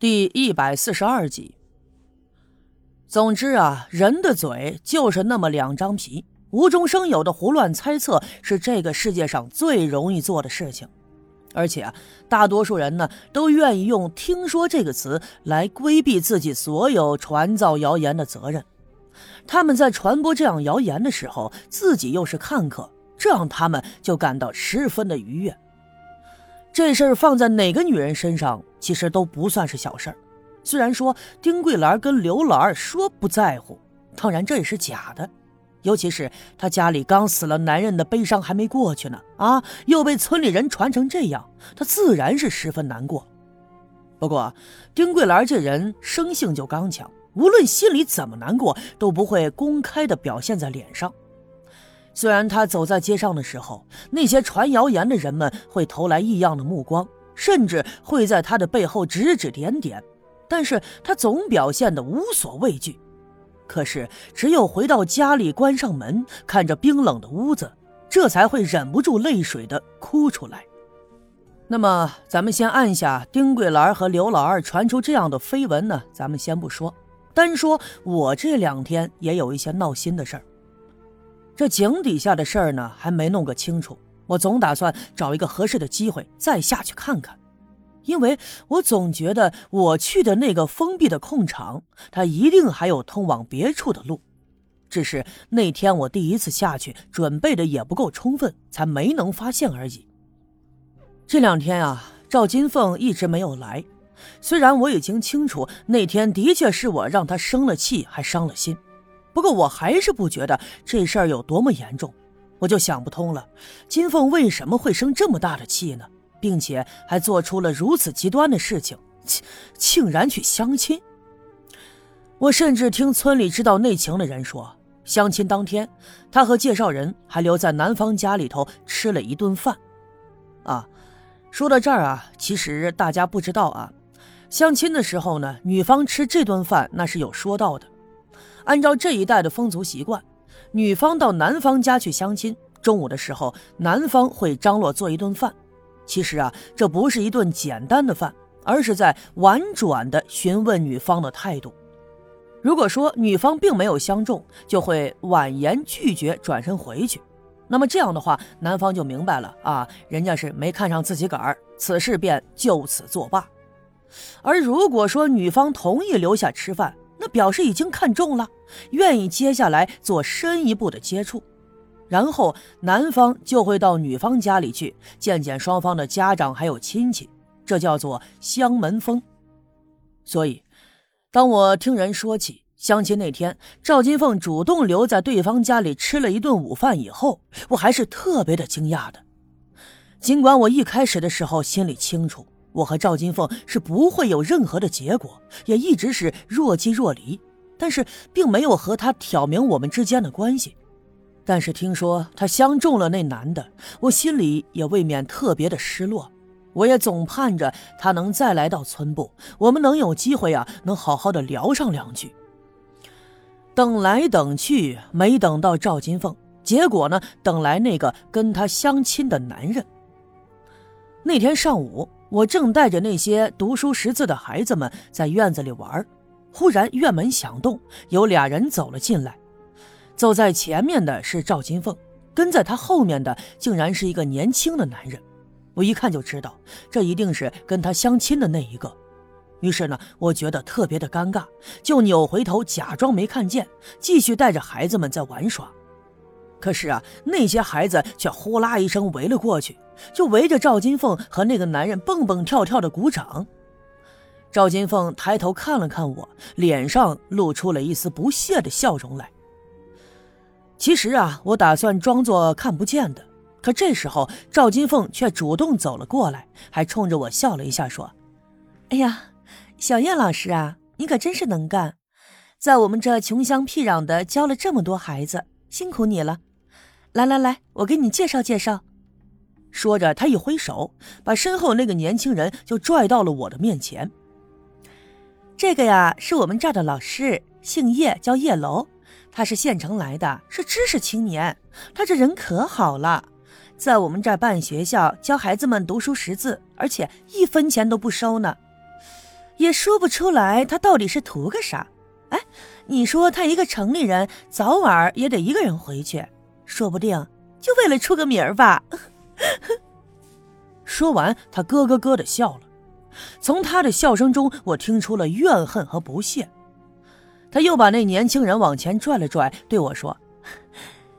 第一百四十二集。总之啊，人的嘴就是那么两张皮，无中生有的胡乱猜测是这个世界上最容易做的事情。而且啊，大多数人呢都愿意用“听说”这个词来规避自己所有传造谣言的责任。他们在传播这样谣言的时候，自己又是看客，这样他们就感到十分的愉悦。这事儿放在哪个女人身上，其实都不算是小事儿。虽然说丁桂兰跟刘老二说不在乎，当然这也是假的。尤其是她家里刚死了男人的悲伤还没过去呢，啊，又被村里人传成这样，她自然是十分难过。不过丁桂兰这人生性就刚强，无论心里怎么难过，都不会公开的表现在脸上。虽然他走在街上的时候，那些传谣言的人们会投来异样的目光，甚至会在他的背后指指点点，但是他总表现得无所畏惧。可是，只有回到家里，关上门，看着冰冷的屋子，这才会忍不住泪水的哭出来。那么，咱们先按下丁桂兰和刘老二传出这样的绯闻呢？咱们先不说，单说我这两天也有一些闹心的事儿。这井底下的事儿呢，还没弄个清楚。我总打算找一个合适的机会再下去看看，因为我总觉得我去的那个封闭的空场，它一定还有通往别处的路。只是那天我第一次下去，准备的也不够充分，才没能发现而已。这两天啊，赵金凤一直没有来。虽然我已经清楚那天的确是我让她生了气，还伤了心。不过我还是不觉得这事儿有多么严重，我就想不通了，金凤为什么会生这么大的气呢？并且还做出了如此极端的事情，竟竟然去相亲。我甚至听村里知道内情的人说，相亲当天，他和介绍人还留在男方家里头吃了一顿饭。啊，说到这儿啊，其实大家不知道啊，相亲的时候呢，女方吃这顿饭那是有说到的。按照这一代的风俗习惯，女方到男方家去相亲，中午的时候，男方会张罗做一顿饭。其实啊，这不是一顿简单的饭，而是在婉转的询问女方的态度。如果说女方并没有相中，就会婉言拒绝，转身回去。那么这样的话，男方就明白了啊，人家是没看上自己个儿，此事便就此作罢。而如果说女方同意留下吃饭，那表示已经看中了，愿意接下来做深一步的接触，然后男方就会到女方家里去见见双方的家长还有亲戚，这叫做相门风。所以，当我听人说起相亲那天赵金凤主动留在对方家里吃了一顿午饭以后，我还是特别的惊讶的。尽管我一开始的时候心里清楚。我和赵金凤是不会有任何的结果，也一直是若即若离，但是并没有和他挑明我们之间的关系。但是听说他相中了那男的，我心里也未免特别的失落。我也总盼着他能再来到村部，我们能有机会啊，能好好的聊上两句。等来等去，没等到赵金凤，结果呢，等来那个跟他相亲的男人。那天上午。我正带着那些读书识字的孩子们在院子里玩，忽然院门响动，有俩人走了进来。走在前面的是赵金凤，跟在他后面的竟然是一个年轻的男人。我一看就知道，这一定是跟他相亲的那一个。于是呢，我觉得特别的尴尬，就扭回头假装没看见，继续带着孩子们在玩耍。可是啊，那些孩子却呼啦一声围了过去，就围着赵金凤和那个男人蹦蹦跳跳的鼓掌。赵金凤抬头看了看我，脸上露出了一丝不屑的笑容来。其实啊，我打算装作看不见的，可这时候赵金凤却主动走了过来，还冲着我笑了一下，说：“哎呀，小燕老师啊，你可真是能干，在我们这穷乡僻壤的教了这么多孩子，辛苦你了。”来来来，我给你介绍介绍。说着，他一挥手，把身后那个年轻人就拽到了我的面前。这个呀，是我们这儿的老师，姓叶，叫叶楼。他是县城来的，是知识青年。他这人可好了，在我们这儿办学校，教孩子们读书识字，而且一分钱都不收呢。也说不出来他到底是图个啥。哎，你说他一个城里人，早晚也得一个人回去，说不定就为了出个名儿吧。说完，他咯咯咯的笑了。从他的笑声中，我听出了怨恨和不屑。他又把那年轻人往前拽了拽，对我说：“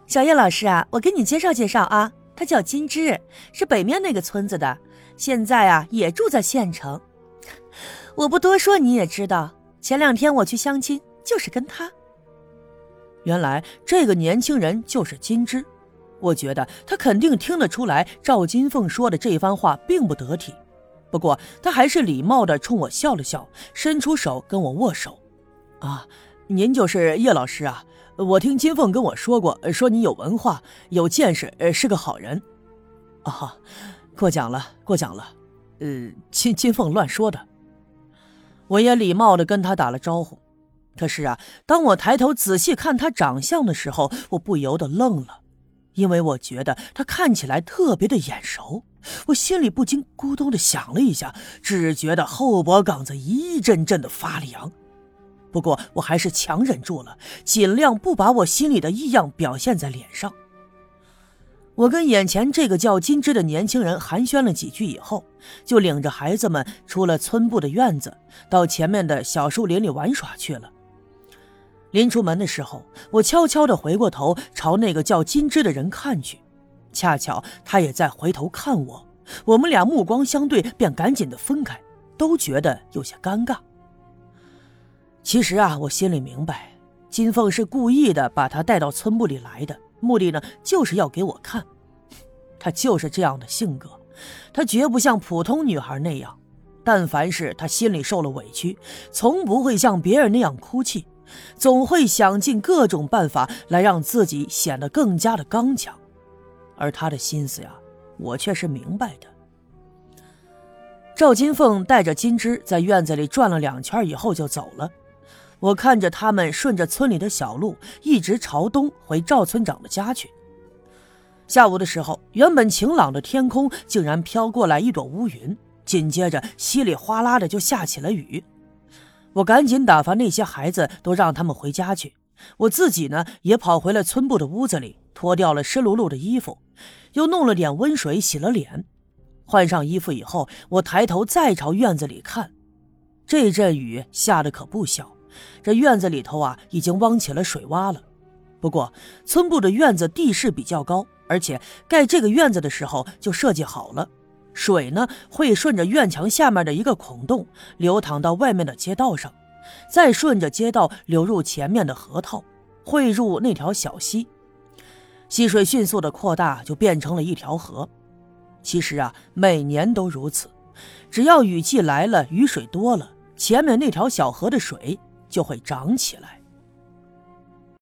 小叶老师啊，我给你介绍介绍啊，他叫金枝，是北面那个村子的，现在啊也住在县城。我不多说你也知道，前两天我去相亲，就是跟他。原来这个年轻人就是金枝，我觉得他肯定听得出来赵金凤说的这番话并不得体。”不过他还是礼貌的冲我笑了笑，伸出手跟我握手。啊，您就是叶老师啊！我听金凤跟我说过，说你有文化、有见识，是个好人。啊，过奖了，过奖了。呃，金金凤乱说的。我也礼貌的跟他打了招呼。可是啊，当我抬头仔细看他长相的时候，我不由得愣了，因为我觉得他看起来特别的眼熟。我心里不禁咕咚的响了一下，只觉得后脖梗子一阵阵的发凉。不过我还是强忍住了，尽量不把我心里的异样表现在脸上。我跟眼前这个叫金枝的年轻人寒暄了几句以后，就领着孩子们出了村部的院子，到前面的小树林里玩耍去了。临出门的时候，我悄悄地回过头，朝那个叫金枝的人看去。恰巧他也在回头看我，我们俩目光相对，便赶紧的分开，都觉得有些尴尬。其实啊，我心里明白，金凤是故意的把他带到村部里来的，目的呢就是要给我看。她就是这样的性格，她绝不像普通女孩那样，但凡是她心里受了委屈，从不会像别人那样哭泣，总会想尽各种办法来让自己显得更加的刚强。而他的心思呀，我却是明白的。赵金凤带着金枝在院子里转了两圈以后就走了。我看着他们顺着村里的小路，一直朝东回赵村长的家去。下午的时候，原本晴朗的天空竟然飘过来一朵乌云，紧接着稀里哗啦的就下起了雨。我赶紧打发那些孩子都让他们回家去，我自己呢也跑回了村部的屋子里，脱掉了湿漉漉的衣服。又弄了点温水洗了脸，换上衣服以后，我抬头再朝院子里看，这阵雨下的可不小，这院子里头啊已经汪起了水洼了。不过村部的院子地势比较高，而且盖这个院子的时候就设计好了，水呢会顺着院墙下面的一个孔洞流淌到外面的街道上，再顺着街道流入前面的河套，汇入那条小溪。溪水迅速的扩大，就变成了一条河。其实啊，每年都如此。只要雨季来了，雨水多了，前面那条小河的水就会涨起来。